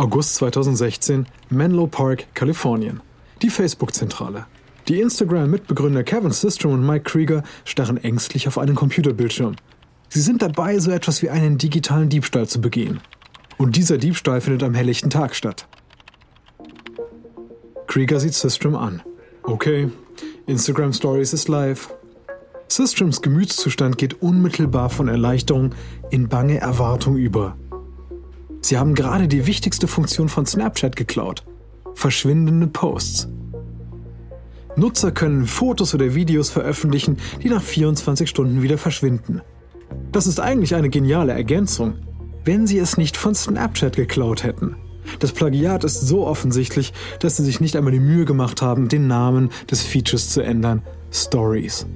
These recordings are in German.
August 2016, Menlo Park, Kalifornien. Die Facebook-Zentrale. Die Instagram-Mitbegründer Kevin Systrom und Mike Krieger starren ängstlich auf einen Computerbildschirm. Sie sind dabei, so etwas wie einen digitalen Diebstahl zu begehen. Und dieser Diebstahl findet am helllichten Tag statt. Krieger sieht Systrom an. Okay, Instagram Stories ist live. Systroms Gemütszustand geht unmittelbar von Erleichterung in bange Erwartung über. Sie haben gerade die wichtigste Funktion von Snapchat geklaut. Verschwindende Posts. Nutzer können Fotos oder Videos veröffentlichen, die nach 24 Stunden wieder verschwinden. Das ist eigentlich eine geniale Ergänzung, wenn sie es nicht von Snapchat geklaut hätten. Das Plagiat ist so offensichtlich, dass sie sich nicht einmal die Mühe gemacht haben, den Namen des Features zu ändern. Stories.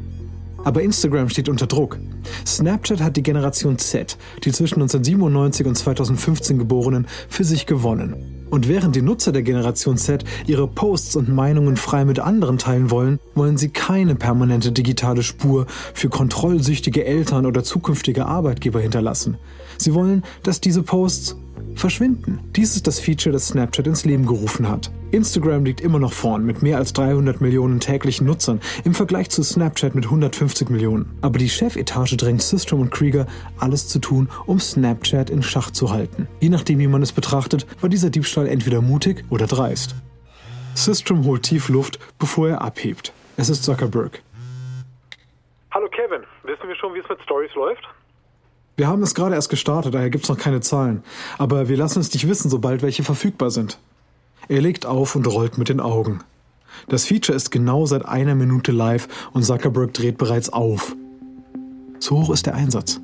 Aber Instagram steht unter Druck. Snapchat hat die Generation Z, die zwischen 1997 und 2015 geborenen, für sich gewonnen. Und während die Nutzer der Generation Z ihre Posts und Meinungen frei mit anderen teilen wollen, wollen sie keine permanente digitale Spur für kontrollsüchtige Eltern oder zukünftige Arbeitgeber hinterlassen. Sie wollen, dass diese Posts verschwinden. Dies ist das Feature, das Snapchat ins Leben gerufen hat. Instagram liegt immer noch vorn mit mehr als 300 Millionen täglichen Nutzern im Vergleich zu Snapchat mit 150 Millionen. Aber die Chefetage drängt Systrom und Krieger, alles zu tun, um Snapchat in Schach zu halten. Je nachdem, wie man es betrachtet, war dieser Diebstahl entweder mutig oder dreist. Systrom holt tief Luft, bevor er abhebt. Es ist Zuckerberg. Hallo Kevin, wissen wir schon, wie es mit Stories läuft? Wir haben es gerade erst gestartet, daher gibt es noch keine Zahlen. Aber wir lassen es dich wissen, sobald welche verfügbar sind. Er legt auf und rollt mit den Augen. Das Feature ist genau seit einer Minute live und Zuckerberg dreht bereits auf. So hoch ist der Einsatz.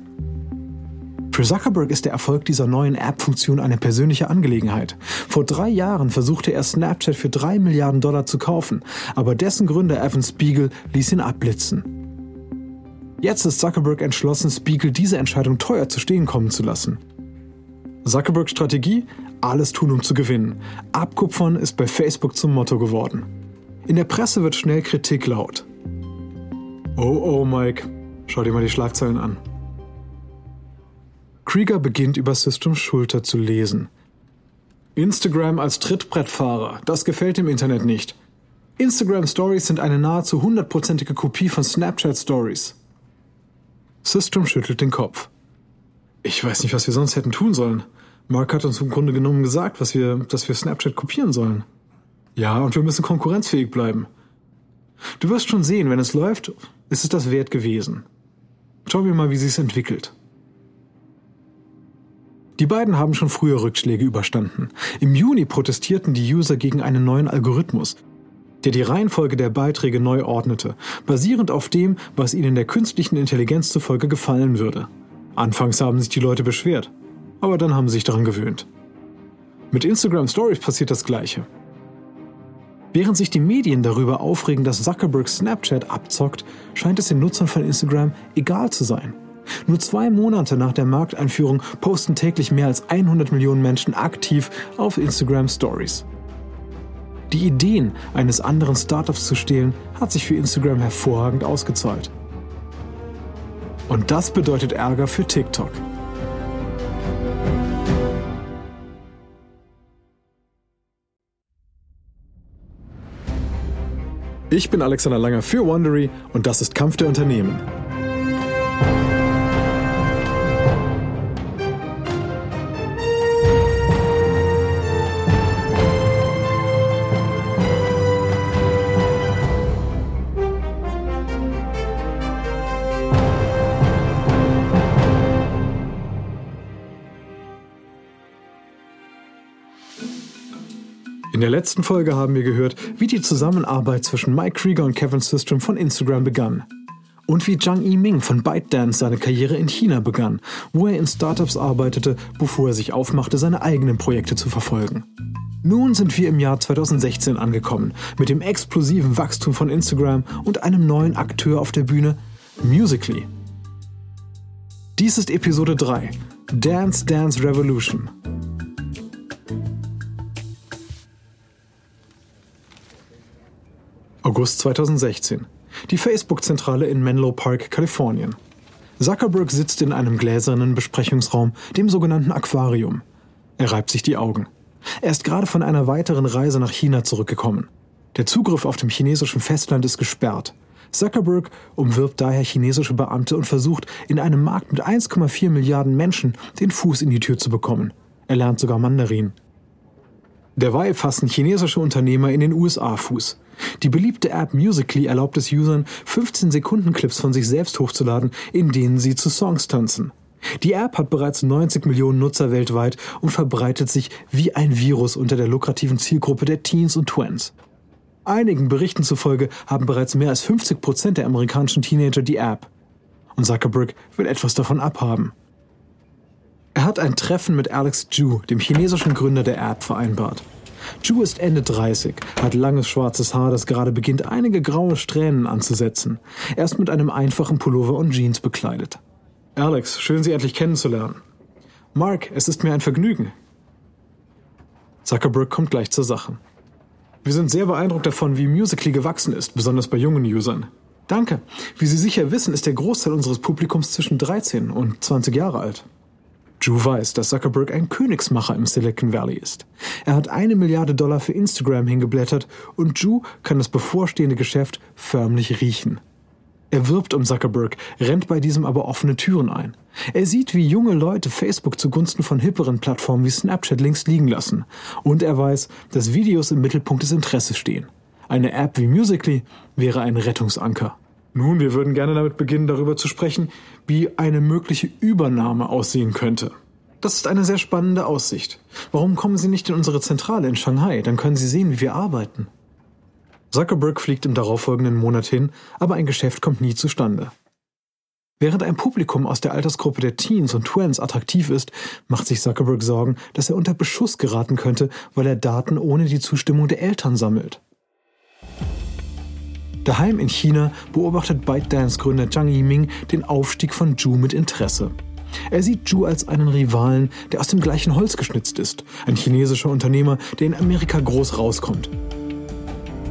Für Zuckerberg ist der Erfolg dieser neuen App-Funktion eine persönliche Angelegenheit. Vor drei Jahren versuchte er Snapchat für drei Milliarden Dollar zu kaufen, aber dessen Gründer Evan Spiegel ließ ihn abblitzen. Jetzt ist Zuckerberg entschlossen, Spiegel diese Entscheidung teuer zu stehen kommen zu lassen. Zuckerbergs Strategie? Alles tun, um zu gewinnen. Abkupfern ist bei Facebook zum Motto geworden. In der Presse wird schnell Kritik laut. Oh oh, Mike, schau dir mal die Schlagzeilen an. Krieger beginnt über Systems Schulter zu lesen. Instagram als Trittbrettfahrer, das gefällt dem Internet nicht. Instagram Stories sind eine nahezu hundertprozentige Kopie von Snapchat Stories. System schüttelt den Kopf. Ich weiß nicht, was wir sonst hätten tun sollen. Mark hat uns im Grunde genommen gesagt, was wir, dass wir Snapchat kopieren sollen. Ja, und wir müssen konkurrenzfähig bleiben. Du wirst schon sehen, wenn es läuft, ist es das wert gewesen. Schauen wir mal, wie es entwickelt. Die beiden haben schon früher Rückschläge überstanden. Im Juni protestierten die User gegen einen neuen Algorithmus, der die Reihenfolge der Beiträge neu ordnete, basierend auf dem, was ihnen der künstlichen Intelligenz zufolge gefallen würde. Anfangs haben sich die Leute beschwert, aber dann haben sie sich daran gewöhnt. Mit Instagram Stories passiert das Gleiche. Während sich die Medien darüber aufregen, dass Zuckerberg Snapchat abzockt, scheint es den Nutzern von Instagram egal zu sein. Nur zwei Monate nach der Markteinführung posten täglich mehr als 100 Millionen Menschen aktiv auf Instagram Stories. Die Ideen eines anderen Startups zu stehlen, hat sich für Instagram hervorragend ausgezahlt. Und das bedeutet Ärger für TikTok. Ich bin Alexander Langer für Wondery und das ist Kampf der Unternehmen. Letzten Folge haben wir gehört, wie die Zusammenarbeit zwischen Mike Krieger und Kevin Systrom von Instagram begann. Und wie Zhang Yiming von ByteDance seine Karriere in China begann, wo er in Startups arbeitete, bevor er sich aufmachte, seine eigenen Projekte zu verfolgen. Nun sind wir im Jahr 2016 angekommen, mit dem explosiven Wachstum von Instagram und einem neuen Akteur auf der Bühne, Musically. Dies ist Episode 3, Dance Dance Revolution. August 2016. Die Facebook-Zentrale in Menlo Park, Kalifornien. Zuckerberg sitzt in einem gläsernen Besprechungsraum, dem sogenannten Aquarium. Er reibt sich die Augen. Er ist gerade von einer weiteren Reise nach China zurückgekommen. Der Zugriff auf dem chinesischen Festland ist gesperrt. Zuckerberg umwirbt daher chinesische Beamte und versucht, in einem Markt mit 1,4 Milliarden Menschen den Fuß in die Tür zu bekommen. Er lernt sogar Mandarin. Derweil fassen chinesische Unternehmer in den USA Fuß. Die beliebte App Musically erlaubt es Usern, 15-Sekunden-Clips von sich selbst hochzuladen, in denen sie zu Songs tanzen. Die App hat bereits 90 Millionen Nutzer weltweit und verbreitet sich wie ein Virus unter der lukrativen Zielgruppe der Teens und Twins. Einigen Berichten zufolge haben bereits mehr als 50 Prozent der amerikanischen Teenager die App. Und Zuckerberg will etwas davon abhaben. Er hat ein Treffen mit Alex Ju, dem chinesischen Gründer der App, vereinbart. Ju ist Ende 30, hat langes schwarzes Haar, das gerade beginnt, einige graue Strähnen anzusetzen. Er ist mit einem einfachen Pullover und Jeans bekleidet. Alex, schön Sie endlich kennenzulernen. Mark, es ist mir ein Vergnügen. Zuckerberg kommt gleich zur Sache. Wir sind sehr beeindruckt davon, wie Musically gewachsen ist, besonders bei jungen Usern. Danke. Wie Sie sicher wissen, ist der Großteil unseres Publikums zwischen 13 und 20 Jahre alt. Drew weiß, dass Zuckerberg ein Königsmacher im Silicon Valley ist. Er hat eine Milliarde Dollar für Instagram hingeblättert und Drew kann das bevorstehende Geschäft förmlich riechen. Er wirbt um Zuckerberg, rennt bei diesem aber offene Türen ein. Er sieht, wie junge Leute Facebook zugunsten von hipperen Plattformen wie Snapchat links liegen lassen. Und er weiß, dass Videos im Mittelpunkt des Interesses stehen. Eine App wie Musically wäre ein Rettungsanker. Nun, wir würden gerne damit beginnen, darüber zu sprechen, wie eine mögliche Übernahme aussehen könnte. Das ist eine sehr spannende Aussicht. Warum kommen Sie nicht in unsere Zentrale in Shanghai? Dann können Sie sehen, wie wir arbeiten. Zuckerberg fliegt im darauffolgenden Monat hin, aber ein Geschäft kommt nie zustande. Während ein Publikum aus der Altersgruppe der Teens und Twins attraktiv ist, macht sich Zuckerberg Sorgen, dass er unter Beschuss geraten könnte, weil er Daten ohne die Zustimmung der Eltern sammelt. Daheim in China beobachtet ByteDance-Gründer Zhang Yiming den Aufstieg von Zhu mit Interesse. Er sieht Zhu als einen Rivalen, der aus dem gleichen Holz geschnitzt ist, ein chinesischer Unternehmer, der in Amerika groß rauskommt.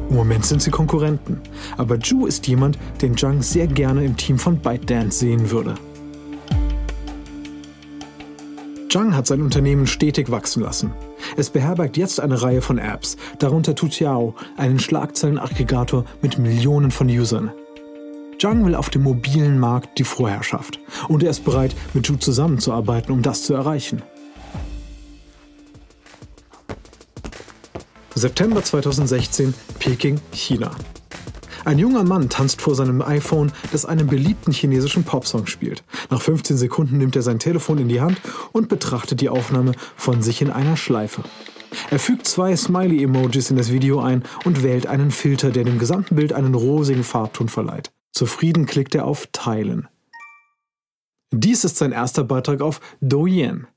Im Moment sind sie Konkurrenten, aber Zhu ist jemand, den Zhang sehr gerne im Team von ByteDance sehen würde. Zhang hat sein Unternehmen stetig wachsen lassen. Es beherbergt jetzt eine Reihe von Apps, darunter Tutiao, einen Schlagzeilenaggregator mit Millionen von Usern. Zhang will auf dem mobilen Markt die Vorherrschaft und er ist bereit, mit Zhu zusammenzuarbeiten, um das zu erreichen. September 2016, Peking, China. Ein junger Mann tanzt vor seinem iPhone, das einen beliebten chinesischen Popsong spielt. Nach 15 Sekunden nimmt er sein Telefon in die Hand und betrachtet die Aufnahme von sich in einer Schleife. Er fügt zwei Smiley-Emojis in das Video ein und wählt einen Filter, der dem gesamten Bild einen rosigen Farbton verleiht. Zufrieden klickt er auf Teilen. Dies ist sein erster Beitrag auf Douyin.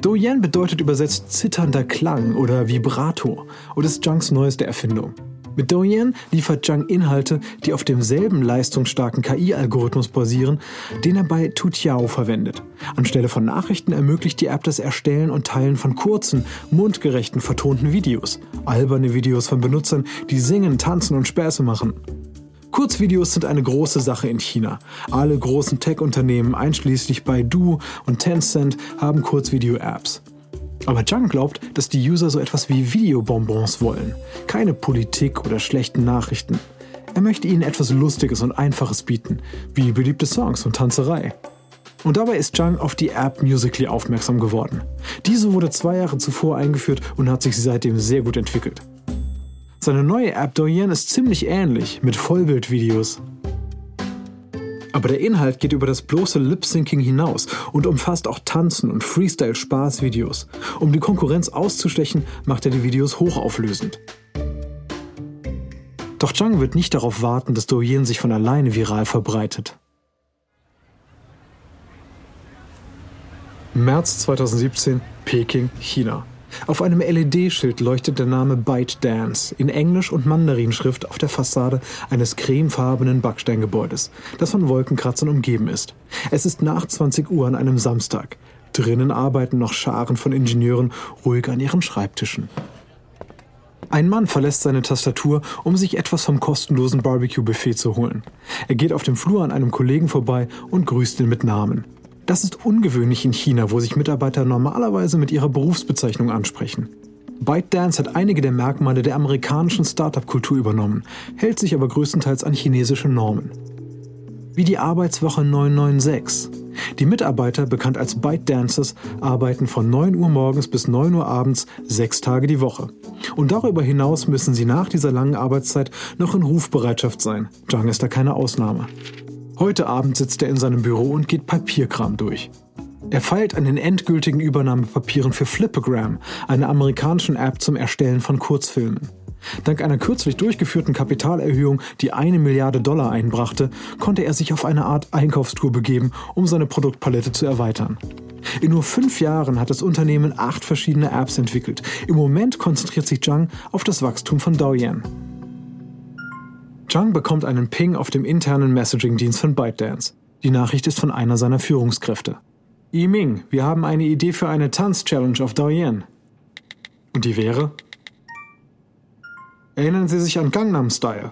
Douyin bedeutet übersetzt zitternder Klang oder Vibrato und ist Junks neueste Erfindung. Mit Douyin liefert Zhang Inhalte, die auf demselben leistungsstarken KI-Algorithmus basieren, den er bei Tutiao verwendet. Anstelle von Nachrichten ermöglicht die App das Erstellen und Teilen von kurzen, mundgerechten, vertonten Videos. Alberne Videos von Benutzern, die singen, tanzen und Späße machen. Kurzvideos sind eine große Sache in China. Alle großen Tech-Unternehmen, einschließlich Baidu und Tencent, haben Kurzvideo-Apps. Aber Zhang glaubt, dass die User so etwas wie Videobonbons wollen. Keine Politik oder schlechten Nachrichten. Er möchte ihnen etwas Lustiges und Einfaches bieten, wie beliebte Songs und Tanzerei. Und dabei ist Zhang auf die App Musically aufmerksam geworden. Diese wurde zwei Jahre zuvor eingeführt und hat sich seitdem sehr gut entwickelt. Seine neue App Douyin ist ziemlich ähnlich, mit Vollbildvideos. Aber der Inhalt geht über das bloße Lip-Syncing hinaus und umfasst auch Tanzen und Freestyle-Spaß-Videos. Um die Konkurrenz auszustechen, macht er die Videos hochauflösend. Doch Zhang wird nicht darauf warten, dass Douyin sich von alleine viral verbreitet. März 2017, Peking, China. Auf einem LED-Schild leuchtet der Name ByteDance in Englisch und Mandarinschrift auf der Fassade eines cremefarbenen Backsteingebäudes, das von Wolkenkratzern umgeben ist. Es ist nach 20 Uhr an einem Samstag. Drinnen arbeiten noch Scharen von Ingenieuren ruhig an ihren Schreibtischen. Ein Mann verlässt seine Tastatur, um sich etwas vom kostenlosen Barbecue-Buffet zu holen. Er geht auf dem Flur an einem Kollegen vorbei und grüßt ihn mit Namen. Das ist ungewöhnlich in China, wo sich Mitarbeiter normalerweise mit ihrer Berufsbezeichnung ansprechen. ByteDance hat einige der Merkmale der amerikanischen Startup-Kultur übernommen, hält sich aber größtenteils an chinesische Normen. Wie die Arbeitswoche 996. Die Mitarbeiter, bekannt als ByteDancers, arbeiten von 9 Uhr morgens bis 9 Uhr abends sechs Tage die Woche. Und darüber hinaus müssen sie nach dieser langen Arbeitszeit noch in Rufbereitschaft sein. Zhang ist da keine Ausnahme. Heute Abend sitzt er in seinem Büro und geht Papierkram durch. Er feilt an den endgültigen Übernahmepapieren für Flipagram, einer amerikanischen App zum Erstellen von Kurzfilmen. Dank einer kürzlich durchgeführten Kapitalerhöhung, die eine Milliarde Dollar einbrachte, konnte er sich auf eine Art Einkaufstour begeben, um seine Produktpalette zu erweitern. In nur fünf Jahren hat das Unternehmen acht verschiedene Apps entwickelt. Im Moment konzentriert sich Zhang auf das Wachstum von Douyin. Zhang bekommt einen Ping auf dem internen Messaging-Dienst von ByteDance. Die Nachricht ist von einer seiner Führungskräfte. Yiming, wir haben eine Idee für eine Tanz-Challenge auf Douyin. Und die wäre? Erinnern Sie sich an Gangnam Style?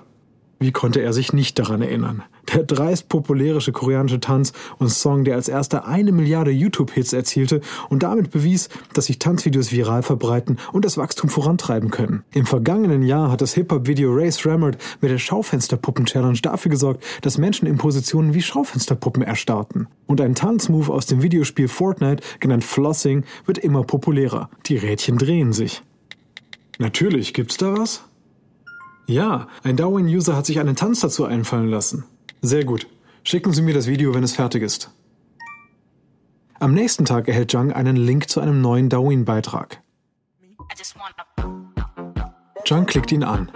Wie konnte er sich nicht daran erinnern? Der dreist populäre koreanische Tanz und Song, der als erster eine Milliarde YouTube-Hits erzielte und damit bewies, dass sich Tanzvideos viral verbreiten und das Wachstum vorantreiben können. Im vergangenen Jahr hat das Hip-Hop-Video Race Rammert mit der Schaufensterpuppen-Challenge dafür gesorgt, dass Menschen in Positionen wie Schaufensterpuppen erstarrten. Und ein Tanzmove aus dem Videospiel Fortnite, genannt Flossing, wird immer populärer. Die Rädchen drehen sich. Natürlich, gibt's da was? Ja, ein Darwin-User hat sich einen Tanz dazu einfallen lassen. Sehr gut. Schicken Sie mir das Video, wenn es fertig ist. Am nächsten Tag erhält Zhang einen Link zu einem neuen Darwin-Beitrag. Zhang klickt ihn an.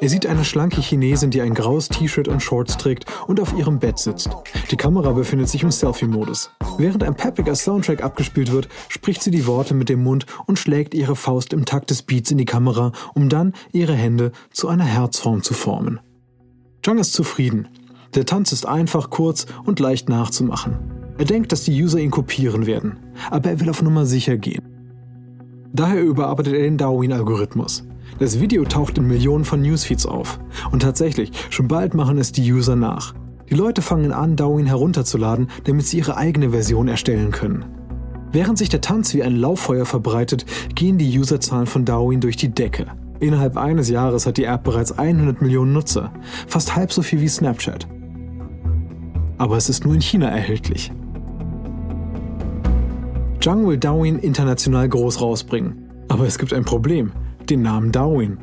Er sieht eine schlanke Chinesin, die ein graues T-Shirt und Shorts trägt und auf ihrem Bett sitzt. Die Kamera befindet sich im Selfie-Modus. Während ein peppiger Soundtrack abgespielt wird, spricht sie die Worte mit dem Mund und schlägt ihre Faust im Takt des Beats in die Kamera, um dann ihre Hände zu einer Herzform zu formen. Zhang ist zufrieden. Der Tanz ist einfach, kurz und leicht nachzumachen. Er denkt, dass die User ihn kopieren werden, aber er will auf Nummer sicher gehen. Daher überarbeitet er den Darwin-Algorithmus. Das Video taucht in Millionen von Newsfeeds auf. Und tatsächlich, schon bald machen es die User nach. Die Leute fangen an, Darwin herunterzuladen, damit sie ihre eigene Version erstellen können. Während sich der Tanz wie ein Lauffeuer verbreitet, gehen die Userzahlen von Darwin durch die Decke. Innerhalb eines Jahres hat die App bereits 100 Millionen Nutzer, fast halb so viel wie Snapchat. Aber es ist nur in China erhältlich. Zhang will Darwin international groß rausbringen. Aber es gibt ein Problem den Namen Darwin.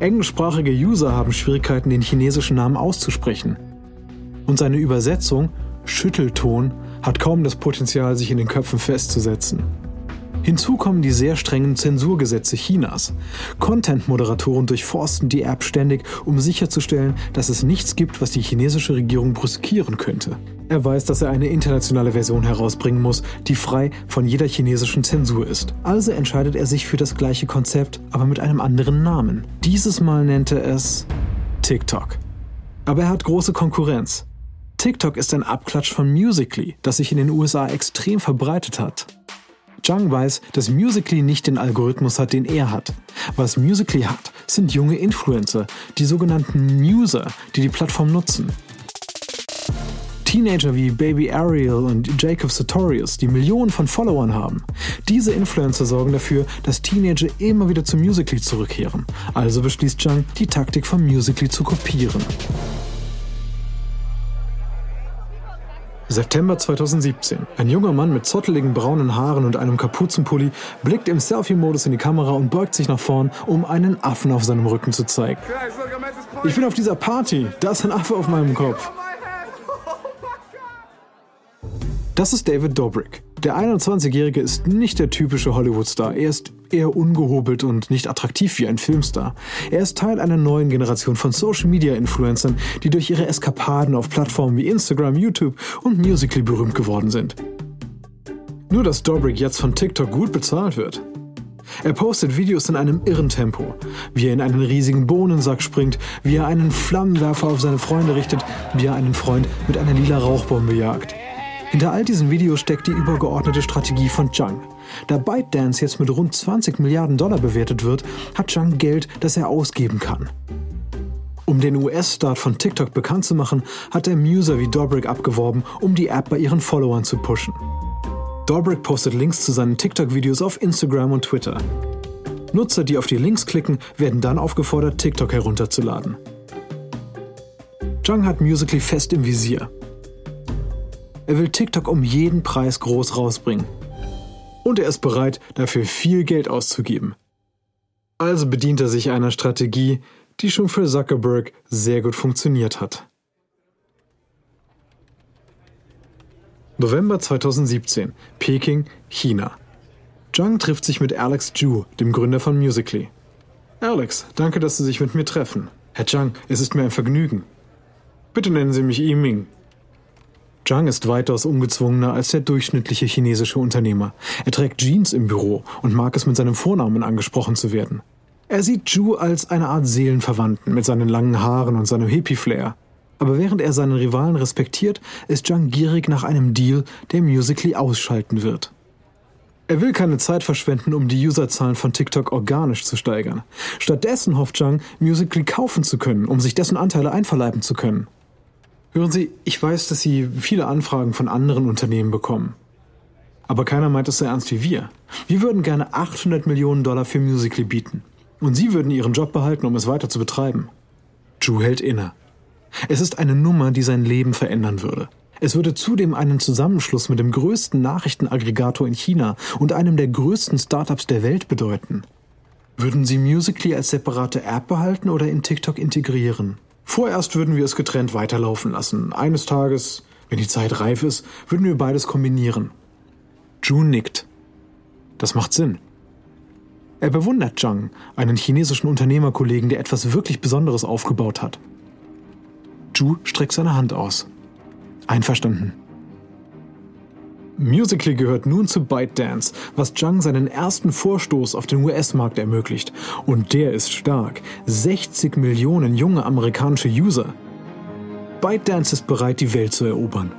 Englischsprachige User haben Schwierigkeiten, den chinesischen Namen auszusprechen. Und seine Übersetzung, Schüttelton, hat kaum das Potenzial, sich in den Köpfen festzusetzen. Hinzu kommen die sehr strengen Zensurgesetze Chinas. Content-Moderatoren durchforsten die App ständig, um sicherzustellen, dass es nichts gibt, was die chinesische Regierung brüskieren könnte. Er weiß, dass er eine internationale Version herausbringen muss, die frei von jeder chinesischen Zensur ist. Also entscheidet er sich für das gleiche Konzept, aber mit einem anderen Namen. Dieses Mal nennt er es TikTok. Aber er hat große Konkurrenz. TikTok ist ein Abklatsch von Musically, das sich in den USA extrem verbreitet hat. Zhang weiß, dass Musically nicht den Algorithmus hat, den er hat. Was Musically hat, sind junge Influencer, die sogenannten Muser, die die Plattform nutzen. Teenager wie Baby Ariel und Jacob Sartorius, die Millionen von Followern haben. Diese Influencer sorgen dafür, dass Teenager immer wieder zu Musically zurückkehren. Also beschließt Zhang, die Taktik von Musically zu kopieren. September 2017. Ein junger Mann mit zotteligen braunen Haaren und einem Kapuzenpulli blickt im Selfie-Modus in die Kamera und beugt sich nach vorn, um einen Affen auf seinem Rücken zu zeigen. Ich bin auf dieser Party, da ist ein Affe auf meinem Kopf. Das ist David Dobrik. Der 21-Jährige ist nicht der typische Hollywood-Star. Er ist eher ungehobelt und nicht attraktiv wie ein Filmstar. Er ist Teil einer neuen Generation von Social-Media-Influencern, die durch ihre Eskapaden auf Plattformen wie Instagram, YouTube und Musical.ly berühmt geworden sind. Nur dass Dobrik jetzt von TikTok gut bezahlt wird. Er postet Videos in einem irren Tempo, wie er in einen riesigen Bohnensack springt, wie er einen Flammenwerfer auf seine Freunde richtet, wie er einen Freund mit einer lila Rauchbombe jagt. Hinter all diesen Videos steckt die übergeordnete Strategie von Zhang. Da ByteDance jetzt mit rund 20 Milliarden Dollar bewertet wird, hat Zhang Geld, das er ausgeben kann. Um den US-Start von TikTok bekannt zu machen, hat er Muser wie Dobrik abgeworben, um die App bei ihren Followern zu pushen. Dobrik postet Links zu seinen TikTok-Videos auf Instagram und Twitter. Nutzer, die auf die Links klicken, werden dann aufgefordert, TikTok herunterzuladen. Jung hat Musically fest im Visier. Er will TikTok um jeden Preis groß rausbringen. Und er ist bereit, dafür viel Geld auszugeben. Also bedient er sich einer Strategie, die schon für Zuckerberg sehr gut funktioniert hat. November 2017, Peking, China. Zhang trifft sich mit Alex Zhu, dem Gründer von Musically. Alex, danke, dass Sie sich mit mir treffen. Herr Zhang, es ist mir ein Vergnügen. Bitte nennen Sie mich Yiming. Zhang ist weitaus ungezwungener als der durchschnittliche chinesische Unternehmer. Er trägt Jeans im Büro und mag es mit seinem Vornamen angesprochen zu werden. Er sieht Zhu als eine Art Seelenverwandten mit seinen langen Haaren und seinem Hippie-Flair. Aber während er seinen Rivalen respektiert, ist Zhang gierig nach einem Deal, der Musically ausschalten wird. Er will keine Zeit verschwenden, um die Userzahlen von TikTok organisch zu steigern. Stattdessen hofft Zhang, Musically kaufen zu können, um sich dessen Anteile einverleiben zu können. Hören Sie, ich weiß, dass Sie viele Anfragen von anderen Unternehmen bekommen. Aber keiner meint es so ernst wie wir. Wir würden gerne 800 Millionen Dollar für Musically bieten. Und Sie würden Ihren Job behalten, um es weiter zu betreiben. Drew hält inne. Es ist eine Nummer, die sein Leben verändern würde. Es würde zudem einen Zusammenschluss mit dem größten Nachrichtenaggregator in China und einem der größten Startups der Welt bedeuten. Würden Sie Musically als separate App behalten oder in TikTok integrieren? Vorerst würden wir es getrennt weiterlaufen lassen. Eines Tages, wenn die Zeit reif ist, würden wir beides kombinieren. June nickt. Das macht Sinn. Er bewundert Zhang, einen chinesischen Unternehmerkollegen, der etwas wirklich Besonderes aufgebaut hat. Zhu streckt seine Hand aus. Einverstanden. Musically gehört nun zu ByteDance, was Zhang seinen ersten Vorstoß auf den US-Markt ermöglicht. Und der ist stark. 60 Millionen junge amerikanische User. ByteDance ist bereit, die Welt zu erobern.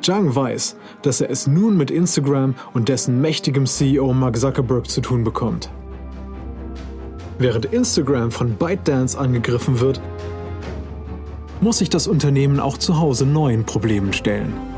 Zhang weiß, dass er es nun mit Instagram und dessen mächtigem CEO Mark Zuckerberg zu tun bekommt. Während Instagram von ByteDance angegriffen wird, muss sich das Unternehmen auch zu Hause neuen Problemen stellen.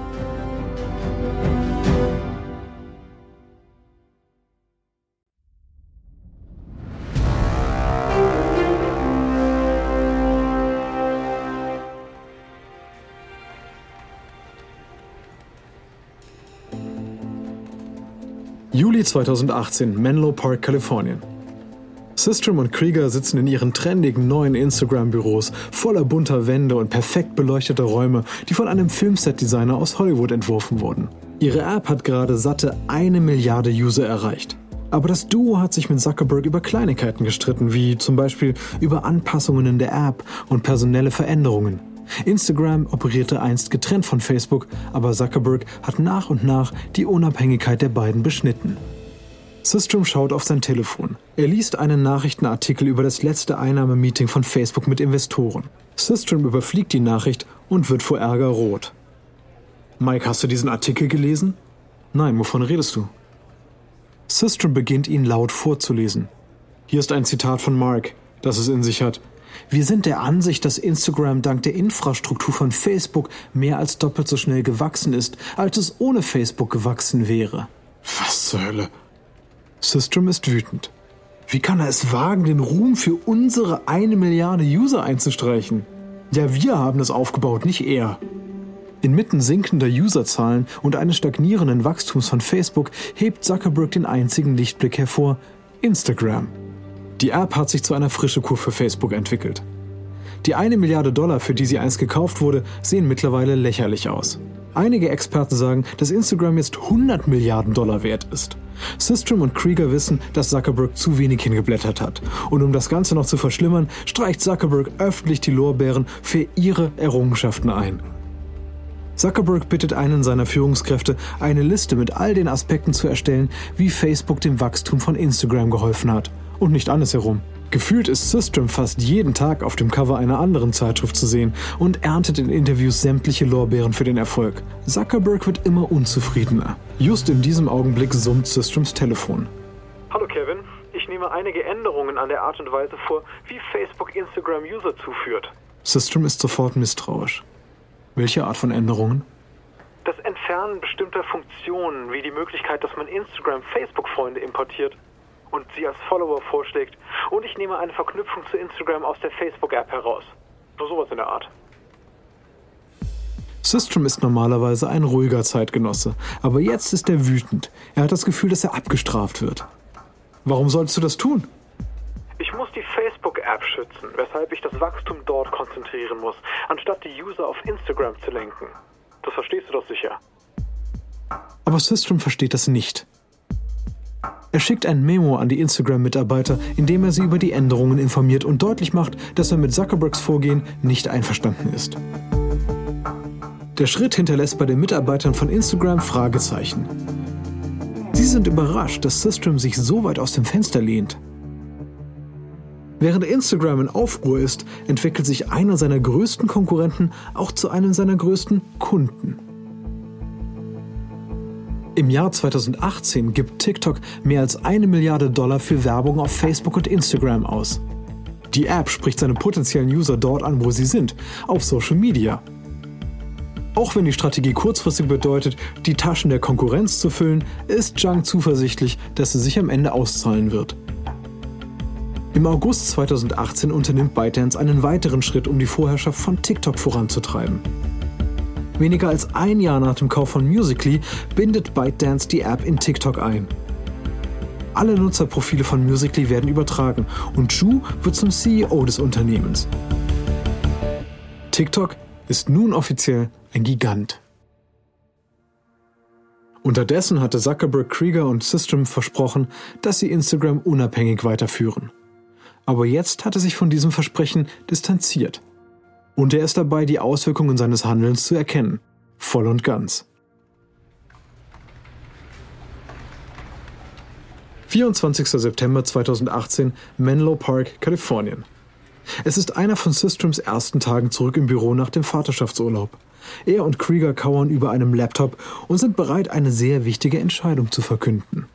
2018, Menlo Park, Kalifornien. Systrom und Krieger sitzen in ihren trendigen neuen Instagram-Büros voller bunter Wände und perfekt beleuchteter Räume, die von einem Filmset-Designer aus Hollywood entworfen wurden. Ihre App hat gerade satte eine Milliarde User erreicht. Aber das Duo hat sich mit Zuckerberg über Kleinigkeiten gestritten, wie zum Beispiel über Anpassungen in der App und personelle Veränderungen. Instagram operierte einst getrennt von Facebook, aber Zuckerberg hat nach und nach die Unabhängigkeit der beiden beschnitten. Systrom schaut auf sein Telefon. Er liest einen Nachrichtenartikel über das letzte Einnahmemeeting von Facebook mit Investoren. Systrom überfliegt die Nachricht und wird vor Ärger rot. Mike, hast du diesen Artikel gelesen? Nein, wovon redest du? Systrom beginnt ihn laut vorzulesen. Hier ist ein Zitat von Mark, das es in sich hat. Wir sind der Ansicht, dass Instagram dank der Infrastruktur von Facebook mehr als doppelt so schnell gewachsen ist, als es ohne Facebook gewachsen wäre. Was zur Hölle? System ist wütend. Wie kann er es wagen, den Ruhm für unsere eine Milliarde User einzustreichen? Ja, wir haben es aufgebaut, nicht er. Inmitten sinkender Userzahlen und eines stagnierenden Wachstums von Facebook hebt Zuckerberg den einzigen Lichtblick hervor, Instagram. Die App hat sich zu einer frischen Kur für Facebook entwickelt. Die eine Milliarde Dollar, für die sie einst gekauft wurde, sehen mittlerweile lächerlich aus. Einige Experten sagen, dass Instagram jetzt 100 Milliarden Dollar wert ist. Systrom und Krieger wissen, dass Zuckerberg zu wenig hingeblättert hat. Und um das Ganze noch zu verschlimmern, streicht Zuckerberg öffentlich die Lorbeeren für ihre Errungenschaften ein. Zuckerberg bittet einen seiner Führungskräfte, eine Liste mit all den Aspekten zu erstellen, wie Facebook dem Wachstum von Instagram geholfen hat. Und nicht andersherum. Gefühlt ist System fast jeden Tag auf dem Cover einer anderen Zeitschrift zu sehen und erntet in Interviews sämtliche Lorbeeren für den Erfolg. Zuckerberg wird immer unzufriedener. Just in diesem Augenblick summt Systems Telefon. Hallo Kevin, ich nehme ein einige Änderungen an der Art und Weise vor, wie Facebook Instagram User zuführt. System ist sofort misstrauisch. Welche Art von Änderungen? Das Entfernen bestimmter Funktionen, wie die Möglichkeit, dass man Instagram Facebook-Freunde importiert und sie als Follower vorschlägt. Und ich nehme eine Verknüpfung zu Instagram aus der Facebook-App heraus. So sowas in der Art. Systrom ist normalerweise ein ruhiger Zeitgenosse, aber jetzt ist er wütend. Er hat das Gefühl, dass er abgestraft wird. Warum solltest du das tun? Ich muss die Facebook-App schützen, weshalb ich das Wachstum dort konzentrieren muss, anstatt die User auf Instagram zu lenken. Das verstehst du doch sicher. Aber Systrom versteht das nicht. Er schickt ein Memo an die Instagram-Mitarbeiter, in dem er sie über die Änderungen informiert und deutlich macht, dass er mit Zuckerbergs Vorgehen nicht einverstanden ist. Der Schritt hinterlässt bei den Mitarbeitern von Instagram Fragezeichen. Sie sind überrascht, dass System sich so weit aus dem Fenster lehnt. Während Instagram in Aufruhr ist, entwickelt sich einer seiner größten Konkurrenten auch zu einem seiner größten Kunden. Im Jahr 2018 gibt TikTok mehr als eine Milliarde Dollar für Werbung auf Facebook und Instagram aus. Die App spricht seine potenziellen User dort an, wo sie sind, auf Social Media. Auch wenn die Strategie kurzfristig bedeutet, die Taschen der Konkurrenz zu füllen, ist Zhang zuversichtlich, dass sie sich am Ende auszahlen wird. Im August 2018 unternimmt ByteDance einen weiteren Schritt, um die Vorherrschaft von TikTok voranzutreiben. Weniger als ein Jahr nach dem Kauf von Musically bindet ByteDance die App in TikTok ein. Alle Nutzerprofile von Musically werden übertragen und Zhu wird zum CEO des Unternehmens. TikTok ist nun offiziell ein Gigant. Unterdessen hatte Zuckerberg, Krieger und System versprochen, dass sie Instagram unabhängig weiterführen. Aber jetzt hat er sich von diesem Versprechen distanziert. Und er ist dabei, die Auswirkungen seines Handelns zu erkennen. Voll und ganz. 24. September 2018, Menlo Park, Kalifornien. Es ist einer von Systems ersten Tagen zurück im Büro nach dem Vaterschaftsurlaub. Er und Krieger kauern über einem Laptop und sind bereit, eine sehr wichtige Entscheidung zu verkünden.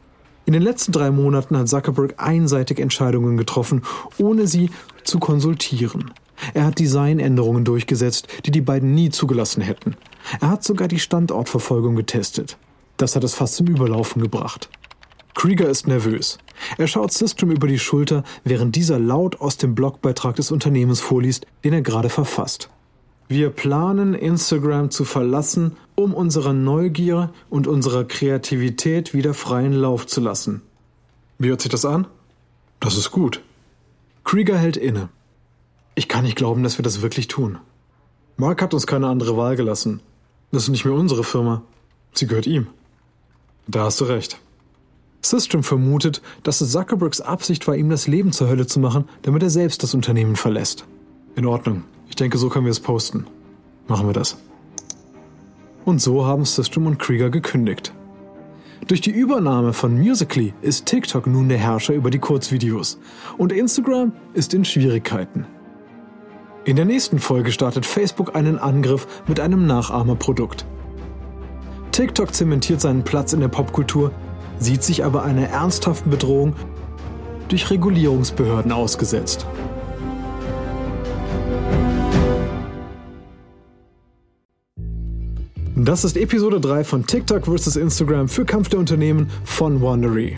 In den letzten drei Monaten hat Zuckerberg einseitig Entscheidungen getroffen, ohne sie zu konsultieren. Er hat Designänderungen durchgesetzt, die die beiden nie zugelassen hätten. Er hat sogar die Standortverfolgung getestet. Das hat es fast zum Überlaufen gebracht. Krieger ist nervös. Er schaut System über die Schulter, während dieser laut aus dem Blogbeitrag des Unternehmens vorliest, den er gerade verfasst. Wir planen, Instagram zu verlassen, um unserer Neugier und unserer Kreativität wieder freien Lauf zu lassen. Wie hört sich das an? Das ist gut. Krieger hält inne. Ich kann nicht glauben, dass wir das wirklich tun. Mark hat uns keine andere Wahl gelassen. Das ist nicht mehr unsere Firma. Sie gehört ihm. Da hast du recht. System vermutet, dass es Zuckerbergs Absicht war, ihm das Leben zur Hölle zu machen, damit er selbst das Unternehmen verlässt. In Ordnung. Ich denke, so können wir es posten. Machen wir das. Und so haben System und Krieger gekündigt. Durch die Übernahme von Musically ist TikTok nun der Herrscher über die Kurzvideos und Instagram ist in Schwierigkeiten. In der nächsten Folge startet Facebook einen Angriff mit einem Nachahmerprodukt. TikTok zementiert seinen Platz in der Popkultur sieht sich aber einer ernsthaften Bedrohung durch Regulierungsbehörden ausgesetzt. Das ist Episode 3 von TikTok vs. Instagram für Kampf der Unternehmen von Wandery.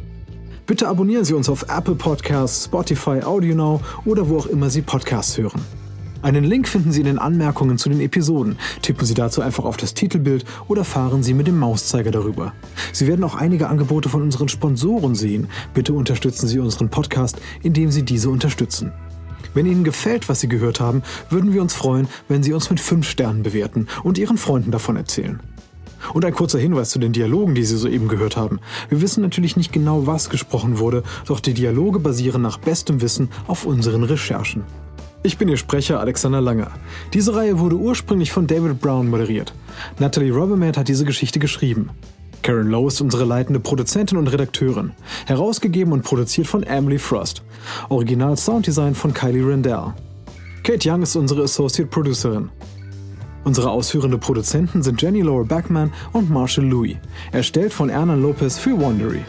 Bitte abonnieren Sie uns auf Apple Podcasts, Spotify, AudioNow oder wo auch immer Sie Podcasts hören. Einen Link finden Sie in den Anmerkungen zu den Episoden. Tippen Sie dazu einfach auf das Titelbild oder fahren Sie mit dem Mauszeiger darüber. Sie werden auch einige Angebote von unseren Sponsoren sehen. Bitte unterstützen Sie unseren Podcast, indem Sie diese unterstützen. Wenn Ihnen gefällt, was Sie gehört haben, würden wir uns freuen, wenn Sie uns mit 5 Sternen bewerten und Ihren Freunden davon erzählen. Und ein kurzer Hinweis zu den Dialogen, die Sie soeben gehört haben. Wir wissen natürlich nicht genau, was gesprochen wurde, doch die Dialoge basieren nach bestem Wissen auf unseren Recherchen. Ich bin Ihr Sprecher Alexander Langer. Diese Reihe wurde ursprünglich von David Brown moderiert. Natalie Robbermatt hat diese Geschichte geschrieben. Karen Lowe ist unsere leitende Produzentin und Redakteurin. Herausgegeben und produziert von Emily Frost. Original Sounddesign von Kylie Rendell. Kate Young ist unsere Associate Producerin. Unsere ausführende Produzenten sind Jenny Laura Backman und Marshall Louis. Erstellt von Erna Lopez für Wondery.